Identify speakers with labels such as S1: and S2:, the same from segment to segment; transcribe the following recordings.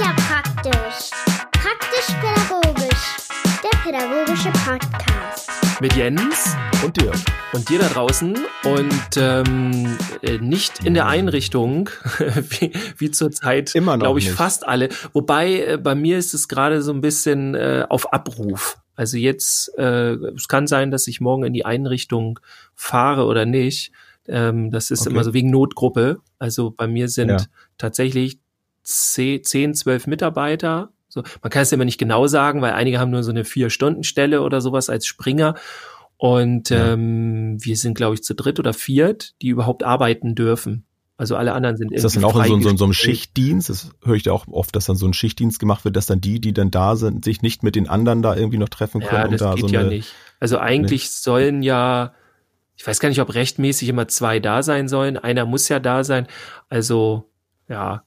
S1: ja praktisch. Praktisch-pädagogisch. Der pädagogische Podcast.
S2: Mit Jens
S3: Und dir.
S2: und dir da draußen und ähm, äh, nicht in der Einrichtung, wie, wie zurzeit,
S3: Immer noch
S2: glaube ich,
S3: nicht.
S2: fast alle. Wobei äh, bei mir ist es gerade so ein bisschen äh, auf Abruf. Also jetzt, äh, es kann sein, dass ich morgen in die Einrichtung fahre oder nicht. Ähm, das ist
S3: Okay.
S2: immer so wegen Notgruppe. Also bei mir sind
S3: Ja.
S2: tatsächlich zehn, zehn, zwölf Mitarbeiter. So, man kann es ja immer nicht genau sagen, weil einige haben nur so eine Vier-Stunden-Stelle oder sowas als Springer. Und
S3: Ja.
S2: ähm, wir sind, glaube ich, zu dritt oder viert, die überhaupt arbeiten dürfen. Also alle anderen sind
S3: Ist das dann auch in so, so, so einem. Schichtdienst? Das höre ich ja auch oft, dass dann so ein Schichtdienst gemacht wird, dass dann die, die dann da sind, sich nicht mit den anderen da irgendwie noch treffen können.
S2: Ja, das
S3: da
S2: geht
S3: so
S2: ja
S3: eine,
S2: nicht. Also eigentlich sollen ja, ich weiß gar nicht, ob rechtmäßig immer zwei da sein sollen. Einer muss ja da sein. Also ja,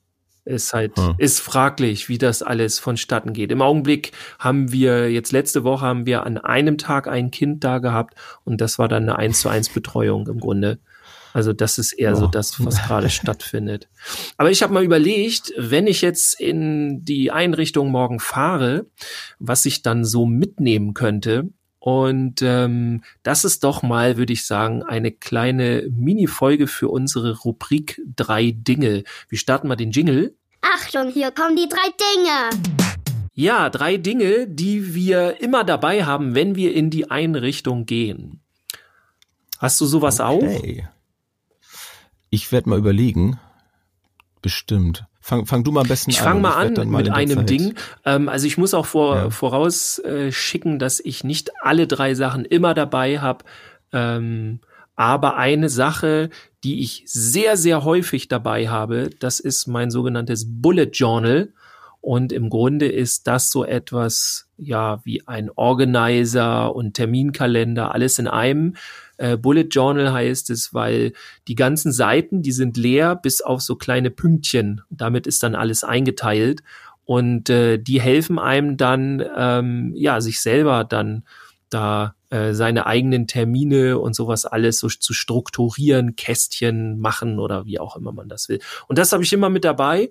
S2: ist halt,
S3: Hm.
S2: ist fraglich, wie das alles vonstatten geht. Im Augenblick haben wir, jetzt letzte Woche haben wir an einem Tag ein Kind da gehabt und das war dann eine 1 zu 1 Betreuung im Grunde. Also das ist eher so
S3: Oh.
S2: das, was gerade stattfindet. Aber ich habe mal überlegt, wenn ich jetzt in die Einrichtung morgen fahre, was ich dann so mitnehmen könnte. Und ähm, das ist doch mal, würde ich sagen, eine kleine Mini-Folge für unsere Rubrik drei Dinge. Wir starten mal den Jingle.
S1: Achtung, hier kommen die drei Dinge.
S2: Ja, drei Dinge, die wir immer dabei haben, wenn wir in die Einrichtung gehen. Hast du sowas auch?
S3: Okay. Ich werde mal überlegen. Bestimmt. Fang, fang du mal am besten
S2: Ich
S3: an.
S2: fange
S3: und
S2: mal an mit einem
S3: Zeit-
S2: Ding. Ähm, also ich muss auch vor,
S3: Ja.
S2: vorausschicken, äh, schicken, dass ich nicht alle drei Sachen immer dabei habe. Ähm, aber eine Sache, die ich sehr, sehr häufig dabei habe, das ist mein sogenanntes Bullet Journal. Und im Grunde ist das so etwas, ja, wie ein Organizer und Terminkalender, alles in einem. Äh, Bullet Journal heißt es, weil die ganzen Seiten, die sind leer bis auf so kleine Pünktchen. Damit ist dann alles eingeteilt. Und äh, die helfen einem dann, ähm, ja, sich selber dann da äh, seine eigenen Termine und sowas alles so zu strukturieren, Kästchen machen oder wie auch immer man das will. Und das habe ich immer mit dabei.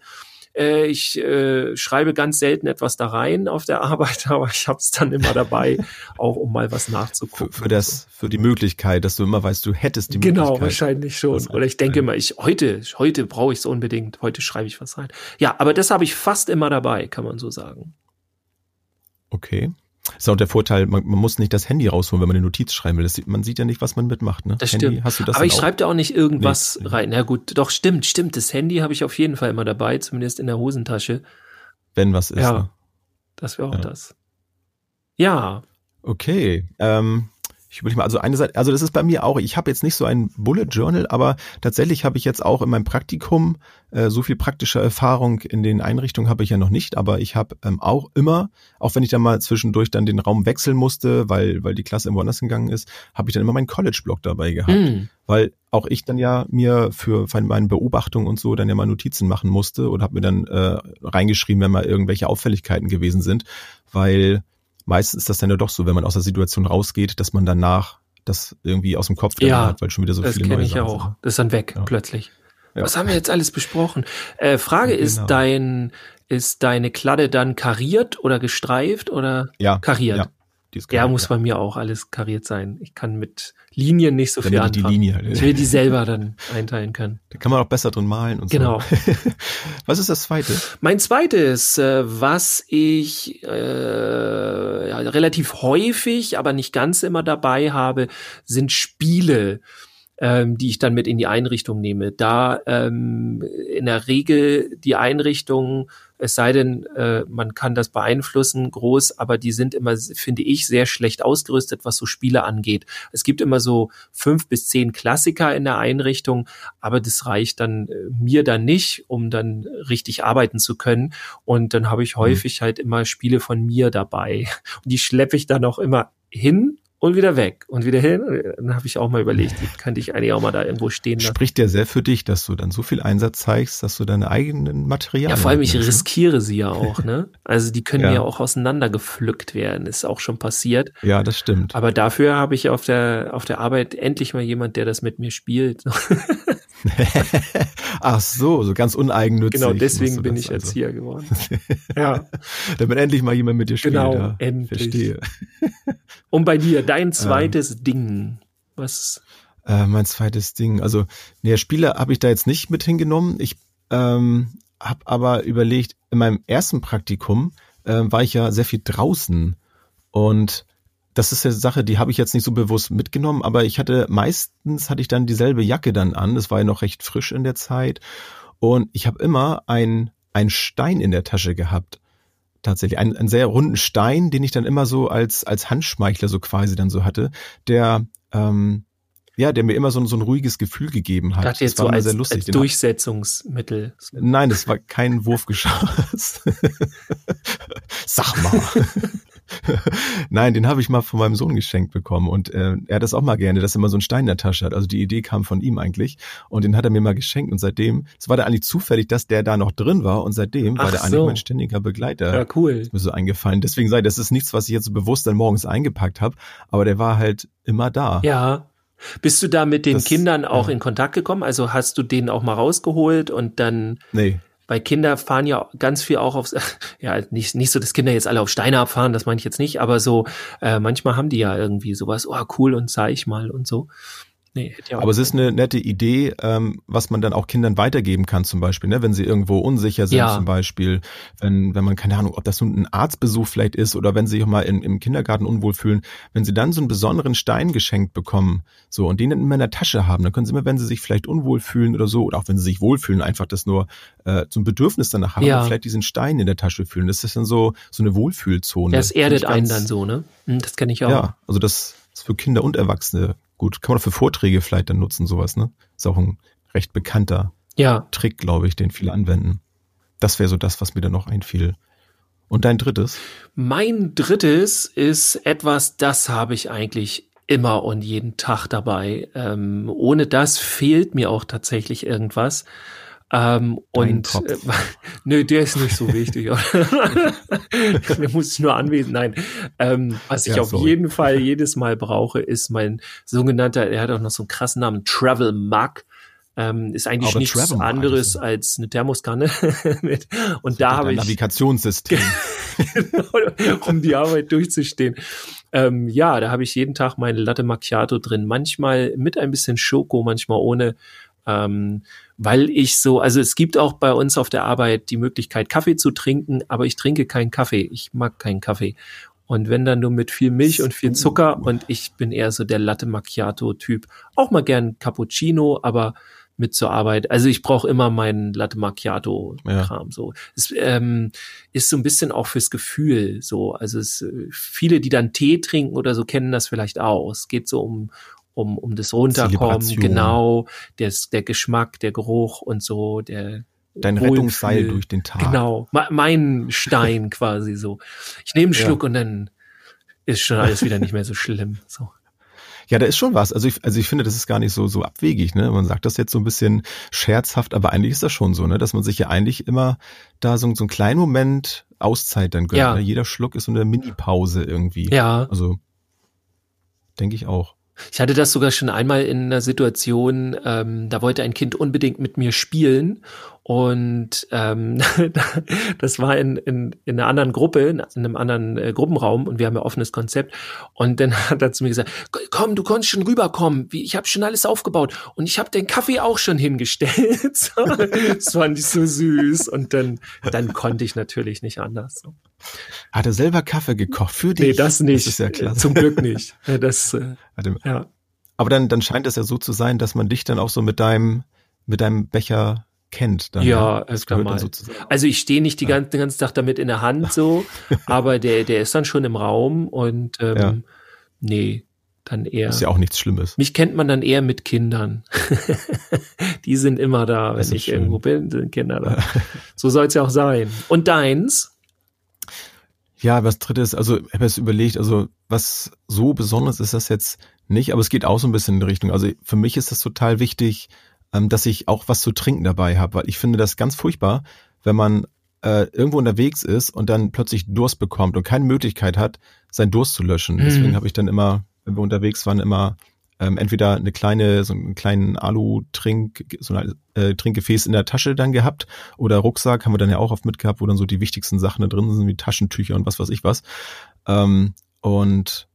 S2: Äh, ich äh, schreibe ganz selten etwas da rein auf der Arbeit, aber ich habe es dann immer dabei, auch um mal was
S3: Für,
S2: nachzugucken.
S3: für das, für die Möglichkeit, dass du immer weißt, du hättest die
S2: Genau,
S3: Möglichkeit.
S2: wahrscheinlich schon. Oder ich denke mal, ich heute, heute brauche ich es unbedingt. Heute schreibe ich was rein. Ja, aber das habe ich fast immer dabei, kann man so sagen.
S3: Okay. Ist auch der Vorteil, man, man muss nicht das Handy rausholen, wenn man eine Notiz schreiben will. Das, sieht- man sieht ja nicht, was man mitmacht. Ne?
S2: Das
S3: Handy,
S2: stimmt.
S3: Hast du das
S2: aber ich schreibe da auch nicht irgendwas
S3: Nee.
S2: rein. Na gut, doch stimmt, stimmt. Das Handy habe ich auf jeden Fall immer dabei, zumindest in der Hosentasche.
S3: wenn was ist.
S2: Ja.
S3: Ne?
S2: Das wäre auch
S3: Ja.
S2: das. Ja,
S3: Okay. Ähm, ich überlege mal, also eine Seite, also das ist bei mir auch, ich habe jetzt nicht so ein Bullet Journal, aber tatsächlich habe ich jetzt auch in meinem Praktikum äh, so viel praktische Erfahrung in den Einrichtungen habe ich ja noch nicht, aber ich habe ähm, auch immer, auch wenn ich dann mal zwischendurch dann den Raum wechseln musste, weil, weil die Klasse irgendwo anders gegangen ist, habe ich dann immer meinen College-Blog dabei gehabt.
S2: hm.
S3: weil auch ich dann ja mir für meine Beobachtung und so dann ja mal Notizen machen musste und habe mir dann äh, reingeschrieben, wenn mal irgendwelche Auffälligkeiten gewesen sind, weil meistens ist das dann ja doch so, wenn man aus der Situation rausgeht, dass man danach das irgendwie aus dem Kopf
S2: Ja,
S3: hat, weil schon wieder so
S2: das
S3: viele
S2: kenne
S3: neue
S2: ich ja auch.
S3: sind.
S2: Das ist dann weg,
S3: Ja.
S2: plötzlich.
S3: Ja.
S2: Was haben wir jetzt alles besprochen? Äh, Frage ist
S3: Genau.
S2: dein, ist deine Kladde dann kariert oder gestreift oder
S3: Ja,
S2: kariert?
S3: ja. Die
S2: Ja, muss bei mir auch alles kariert sein. Ich kann mit Linien nicht so viel
S3: Damit die
S2: anfangen.
S3: Linie halt.
S2: Ich will die selber dann einteilen können.
S3: Da kann man auch besser drin malen und
S2: Genau.
S3: so. Was ist das zweite?
S2: Mein zweites, äh, was ich äh, ja, relativ häufig, aber nicht ganz immer dabei habe, sind Spiele, ähm, die ich dann mit in die Einrichtung nehme. Da ähm, in der Regel die Einrichtung, es sei denn, äh, man kann das beeinflussen, groß, aber die sind immer, finde ich, sehr schlecht ausgerüstet, was so Spiele angeht. Es gibt immer so fünf bis zehn Klassiker in der Einrichtung, aber das reicht dann äh, mir dann nicht, um dann richtig arbeiten zu können. Und dann habe ich häufig halt immer Spiele von mir dabei. Und die schleppe ich dann auch immer hin und wieder weg und wieder hin. Dann habe ich auch mal überlegt, könnte ich eigentlich auch mal da irgendwo stehen lassen.
S3: Spricht ja sehr für dich, dass du dann so viel Einsatz zeigst, dass du deine eigenen Materialien.
S2: Ja, vor allem ich
S3: ne?
S2: riskiere sie ja auch, ne? Also die können
S3: Ja.
S2: ja auch auseinandergepflückt werden, ist auch schon passiert.
S3: Ja, das stimmt.
S2: Aber dafür habe ich auf der auf der Arbeit endlich mal jemand, der das mit mir spielt.
S3: Ach so, so ganz uneigennützig.
S2: genau, deswegen bin ich
S3: also.
S2: Erzieher geworden. ja.
S3: Damit endlich mal jemand mit dir spielt.
S2: Genau,
S3: ja.
S2: endlich.
S3: Verstehe.
S2: Und bei dir,
S3: Ähm.
S2: dein zweites Ding. Was?
S3: Äh, mein zweites Ding. Also, nee, Spiele habe ich da jetzt nicht mit hingenommen. Ich ähm, habe aber überlegt, in meinem ersten Praktikum äh, war ich ja sehr viel draußen. Und das ist eine Sache, die habe ich jetzt nicht so bewusst mitgenommen, aber ich hatte meistens hatte ich dann dieselbe Jacke dann an. Das war ja noch recht frisch in der Zeit. Und ich habe immer ein, ein Stein in der Tasche gehabt. Tatsächlich. Ein, einen sehr runden Stein, den ich dann immer so als, als Handschmeichler so quasi dann so hatte, der, ähm, ja, der mir immer so, ein- so ein ruhiges Gefühl gegeben hat.
S2: Ich dachte jetzt
S3: das war
S2: so als,
S3: sehr lustig.
S2: als Durchsetzungsmittel.
S3: Nein, das war kein Wurfgeschoss. Sag mal. Nein, den habe ich mal von meinem Sohn geschenkt bekommen und äh, er hat das auch mal gerne, dass er immer so einen Stein in der Tasche hat. Also die Idee kam von ihm eigentlich und den hat er mir mal geschenkt und seitdem, es war da eigentlich zufällig, dass der da noch drin war und seitdem war
S2: Ach
S3: der eigentlich
S2: so.
S3: mein ständiger Begleiter.
S2: Ja, cool.
S3: Ist mir so eingefallen. Deswegen sei, das ist nichts, was ich jetzt so bewusst dann morgens eingepackt habe, aber der war halt immer da.
S2: Ja. Bist du da mit den
S3: Das-
S2: Kindern auch
S3: ja.
S2: in Kontakt gekommen? Also hast du den auch mal rausgeholt und dann,
S3: Nee.
S2: Weil Kinder fahren ja ganz viel auch aufs, ja, nicht, nicht so, dass Kinder jetzt alle auf Steine abfahren, das meine ich jetzt nicht, aber so, äh, manchmal haben die ja irgendwie sowas, oh cool und zeig mal und so. Nee,
S3: Aber es ist eine nette Idee, ähm, was man dann auch Kindern weitergeben kann, zum Beispiel, ne? wenn sie irgendwo unsicher sind,
S2: Ja.
S3: zum Beispiel, wenn, wenn man, keine Ahnung, ob das nun ein Arztbesuch vielleicht ist oder wenn sie sich auch mal in, im Kindergarten unwohl fühlen, wenn sie dann so einen besonderen Stein geschenkt bekommen, so, und den dann immer in der Tasche haben, dann können sie immer, wenn sie sich vielleicht unwohl fühlen oder so, oder auch wenn sie sich wohlfühlen, einfach das nur äh, ein Bedürfnis danach haben,
S2: Ja.
S3: vielleicht diesen Stein in der Tasche fühlen. Das ist dann so, so eine Wohlfühlzone.
S2: das erdet
S3: ich
S2: einen
S3: ganz-
S2: dann so, ne? Hm, Das kenne ich auch.
S3: ja, also das ist für Kinder und Erwachsene gut. Kann man auch für Vorträge vielleicht dann nutzen, sowas, ne? Ist auch ein recht bekannter
S2: ja.
S3: Trick, glaube ich, den viele anwenden. Das wäre so das, was mir dann noch einfiel. Und dein drittes?
S2: Mein drittes ist etwas, das habe ich eigentlich immer und jeden Tag dabei. Ähm, ohne das fehlt mir auch tatsächlich irgendwas. Ähm, und äh, nö, der ist nicht so wichtig. der muss ich nur anwesend. Nein, ähm, was ich
S3: Ja,
S2: auf
S3: sorry.
S2: jeden Fall jedes Mal brauche, ist mein sogenannter, er hat auch noch so einen krassen Namen, Travel Mug. Ähm, ist eigentlich
S3: Aber
S2: nichts
S3: Travel
S2: anderes
S3: also.
S2: als eine Thermoskanne. mit, und da habe ich
S3: Navigationssystem.
S2: um die Arbeit durchzustehen. Ähm, ja, da habe ich jeden Tag meine Latte Macchiato drin. Manchmal mit ein bisschen Schoko, manchmal ohne. Ähm, weil ich so, also es gibt auch bei uns auf der Arbeit die Möglichkeit, Kaffee zu trinken, aber ich trinke keinen Kaffee. Ich mag keinen Kaffee. Und wenn dann nur mit viel Milch und viel Zucker und ich bin eher so der Latte Macchiato Typ. Auch mal gern Cappuccino, aber mit zur Arbeit. Also ich brauche immer meinen Latte Macchiato Kram so. Es ähm, ist so ein bisschen auch fürs Gefühl so. Also es, äh, viele, die dann Tee trinken oder so, kennen das vielleicht auch. Es geht so um um um das Runterkommen, genau, der der Geschmack, der Geruch und so, der
S3: Dein
S2: Wohlfühl.
S3: Rettungsseil durch den Tag.
S2: Genau, me- mein Stein quasi so. Ich nehme einen
S3: Ja.
S2: Schluck und dann ist schon alles wieder nicht mehr so schlimm. So.
S3: Ja, da ist schon was. Also ich, also ich finde, das ist gar nicht so, so abwegig, ne? Man sagt das jetzt so ein bisschen scherzhaft, aber eigentlich ist das schon so, ne? Dass man sich ja eigentlich immer da so, so einen kleinen Moment Auszeit dann gönnt.
S2: Ja.
S3: Ne? Jeder Schluck ist so eine Mini-Pause irgendwie.
S2: Ja,
S3: Also, denke ich auch.
S2: Ich hatte das sogar schon einmal in einer Situation, ähm, da wollte ein Kind unbedingt mit mir spielen und ähm, das war in, in, in einer anderen Gruppe, in einem anderen äh, Gruppenraum und wir haben ja offenes Konzept und dann hat er zu mir gesagt, komm, du konntest schon rüberkommen, Wie, ich habe schon alles aufgebaut und ich habe den Kaffee auch schon hingestellt. Das fand ich so süß und dann, dann konnte ich natürlich nicht anders.
S3: Hat er selber Kaffee gekocht für dich?
S2: Nee, das nicht.
S3: Das ist ja klasse.
S2: Zum Glück nicht. Das, äh, ja.
S3: Aber dann, dann scheint es ja so zu sein, dass man dich dann auch so mit deinem, mit deinem Becher kennt. Dann,
S2: Ja,
S3: ne? gehört dann
S2: mal. Also ich stehe nicht die ganze, den ganzen Tag damit in der Hand so, aber der, der ist dann schon im Raum und ähm,
S3: Ja.
S2: nee, dann eher.
S3: Ist ja auch nichts Schlimmes.
S2: Mich kennt man dann eher mit Kindern. die sind immer da,
S3: Das
S2: wenn ich
S3: schön.
S2: irgendwo bin, sind Kinder da. so soll es ja auch sein. Und deins?
S3: Ja, was drittes, also ich habe jetzt überlegt, also was so besonders ist das jetzt nicht, aber es geht auch so ein bisschen in die Richtung. Also für mich ist das total wichtig, ähm, dass ich auch was zu trinken dabei habe, weil ich finde das ganz furchtbar, wenn man äh, irgendwo unterwegs ist und dann plötzlich Durst bekommt und keine Möglichkeit hat, seinen Durst zu löschen. Mhm. Deswegen habe ich dann immer, wenn wir unterwegs waren, immer ähm, entweder eine kleine, so einen kleinen Alu-Trink, so ein äh, Trinkgefäß in der Tasche dann gehabt oder Rucksack haben wir dann ja auch oft mitgehabt, wo dann so die wichtigsten Sachen da drin sind, wie Taschentücher und was weiß ich was. Ähm, und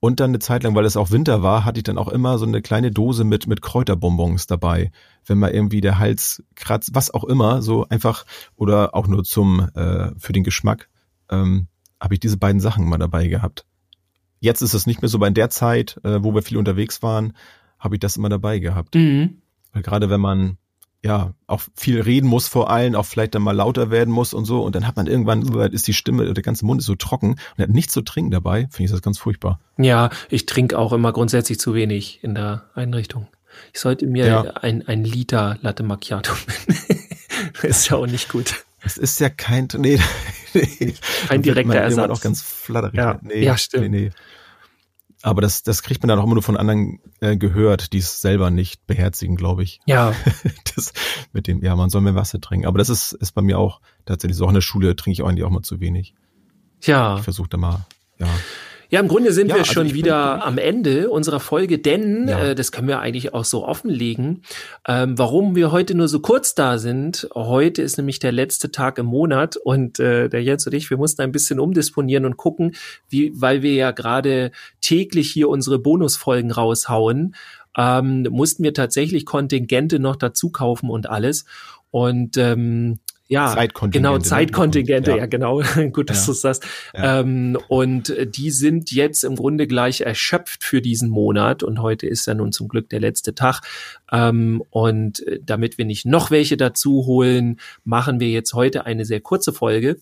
S3: und dann eine Zeit lang, weil es auch Winter war, hatte ich dann auch immer so eine kleine Dose mit, mit Kräuterbonbons dabei. Wenn mal irgendwie der Hals kratzt, was auch immer, so einfach, oder auch nur zum, äh, für den Geschmack, ähm, habe ich diese beiden Sachen mal dabei gehabt. Jetzt ist es nicht mehr so, bei der Zeit, äh, wo wir viel unterwegs waren, habe ich das immer dabei gehabt. Mhm. Weil gerade wenn man ja auch viel reden muss vor allen, auch vielleicht dann mal lauter werden muss und so, und dann hat man irgendwann, ist die Stimme, der ganze Mund ist so trocken und hat nichts zu trinken dabei, finde ich das ganz furchtbar.
S2: Ja, ich trinke auch immer grundsätzlich zu wenig in der Einrichtung. Ich sollte mir ja. ein, ein Liter Latte Macchiato das ist ja auch nicht gut.
S3: Es ist ja kein, nee,
S2: nee. Kein direkter Ersatz.
S3: auch ganz flatterig.
S2: Ja, nee, ja stimmt. Nee, nee.
S3: Aber das, das kriegt man dann auch immer nur von anderen äh, gehört, die es selber nicht beherzigen, glaube ich.
S2: Ja.
S3: das mit dem, ja, man soll mehr Wasser trinken. Aber das ist, ist bei mir auch tatsächlich so. Auch in der Schule trinke ich eigentlich auch mal zu wenig.
S2: Ja.
S3: Ich versuche da mal, ja.
S2: Ja, im Grunde sind ja, wir also schon wieder am Ende unserer Folge, denn ja. äh, das können wir eigentlich auch so offenlegen. Ähm, warum wir heute nur so kurz da sind, heute ist nämlich der letzte Tag im Monat und äh, der Jens und ich, wir mussten ein bisschen umdisponieren und gucken, wie, weil wir ja gerade täglich hier unsere Bonusfolgen raushauen, ähm, mussten wir tatsächlich Kontingente noch dazu kaufen und alles. Und ähm, ja, Zeitkontingente. Genau, ne? Zeitkontingente, ja, ja genau. Gut, dass ja. du es sagst. Ja. Ähm, und die sind jetzt im Grunde gleich erschöpft für diesen Monat. Und heute ist ja nun zum Glück der letzte Tag. Ähm, und damit wir nicht noch welche dazu holen, machen wir jetzt heute eine sehr kurze Folge.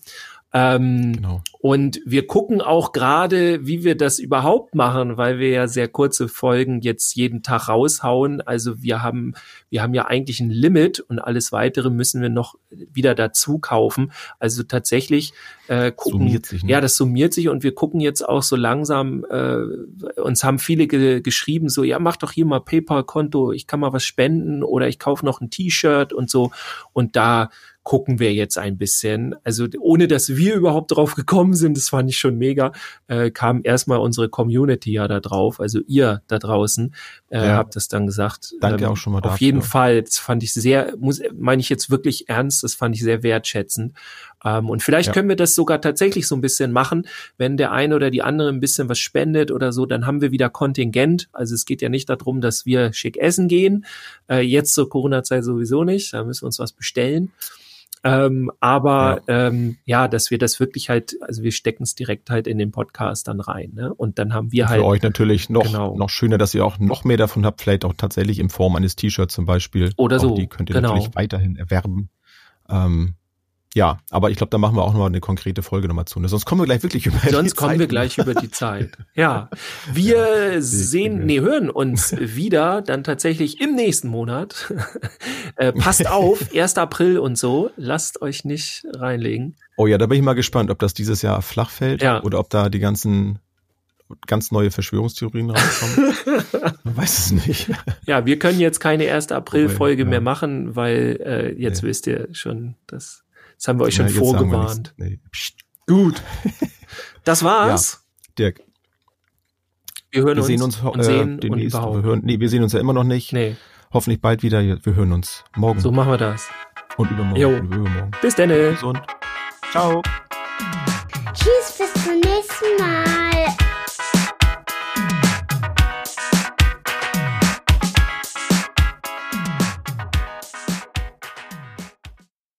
S2: Ähm, genau. Und wir gucken auch gerade, wie wir das überhaupt machen, weil wir ja sehr kurze Folgen jetzt jeden Tag raushauen. Also wir haben, wir haben ja eigentlich ein Limit und alles weitere müssen wir noch wieder dazu kaufen. Also tatsächlich äh, gucken, summiert sich, ne? ja, das summiert sich und wir gucken jetzt auch so langsam, äh, uns haben viele ge geschrieben, so, ja, mach doch hier mal PayPal-Konto, ich kann mal was spenden oder ich kaufe noch ein T-Shirt und so. Und da gucken wir jetzt ein bisschen. Also ohne dass wir überhaupt drauf gekommen sind, das fand ich schon mega, äh, kam erstmal unsere Community ja da drauf, also ihr da draußen, äh, ja. habt das dann gesagt.
S3: Danke ähm, auch schon mal
S2: dafür. Auf jeden Fall, das fand ich sehr, muss, meine ich jetzt wirklich ernst, das fand ich sehr wertschätzend. Ähm, und vielleicht ja. können wir das sogar tatsächlich so ein bisschen machen, wenn der eine oder die andere ein bisschen was spendet oder so, dann haben wir wieder Kontingent. Also es geht ja nicht darum, dass wir schick essen gehen, äh, jetzt zur Corona-Zeit sowieso nicht, da müssen wir uns was bestellen. Ähm, aber ja. Ähm, ja, dass wir das wirklich halt, also wir stecken es direkt halt in den Podcast dann rein. Ne? Und dann haben wir
S3: Für
S2: halt.
S3: Für euch natürlich noch, genau. noch schöner, dass ihr auch noch mehr davon habt, vielleicht auch tatsächlich in Form eines T-Shirts zum Beispiel.
S2: Oder so.
S3: Auch die könnt ihr genau. natürlich weiterhin erwerben. Ähm, ja, aber ich glaube, da machen wir auch noch mal eine konkrete Folge nochmal zu. Ne? Sonst kommen wir gleich wirklich über
S2: Sonst die Sonst kommen Zeit. wir gleich über die Zeit. Ja, wir ja, sehen, nee, hören uns wieder dann tatsächlich im nächsten Monat. äh, passt auf, 1. April und so. Lasst euch nicht reinlegen.
S3: Oh ja, da bin ich mal gespannt, ob das dieses Jahr flach fällt ja. oder ob da die ganzen ganz neue Verschwörungstheorien rauskommen. Man weiß es nicht.
S2: Ja, wir können jetzt keine 1. April-Folge ja. mehr machen, weil äh, jetzt nee. wisst ihr schon, dass das haben wir euch schon ja, vorgewarnt. Nee. Gut. Das war's.
S3: Ja, Dirk.
S2: Wir hören
S3: wir sehen uns,
S2: und sehen
S3: äh, demnächst. Und wir hören, nee, wir sehen uns ja immer noch nicht. Nee. Hoffentlich bald wieder. Wir hören uns morgen.
S2: So machen wir das.
S3: Und übermorgen.
S2: Jo.
S3: Und übermorgen.
S2: Bis dann.
S3: Gesund. Ciao.
S1: Tschüss, bis zum nächsten Mal.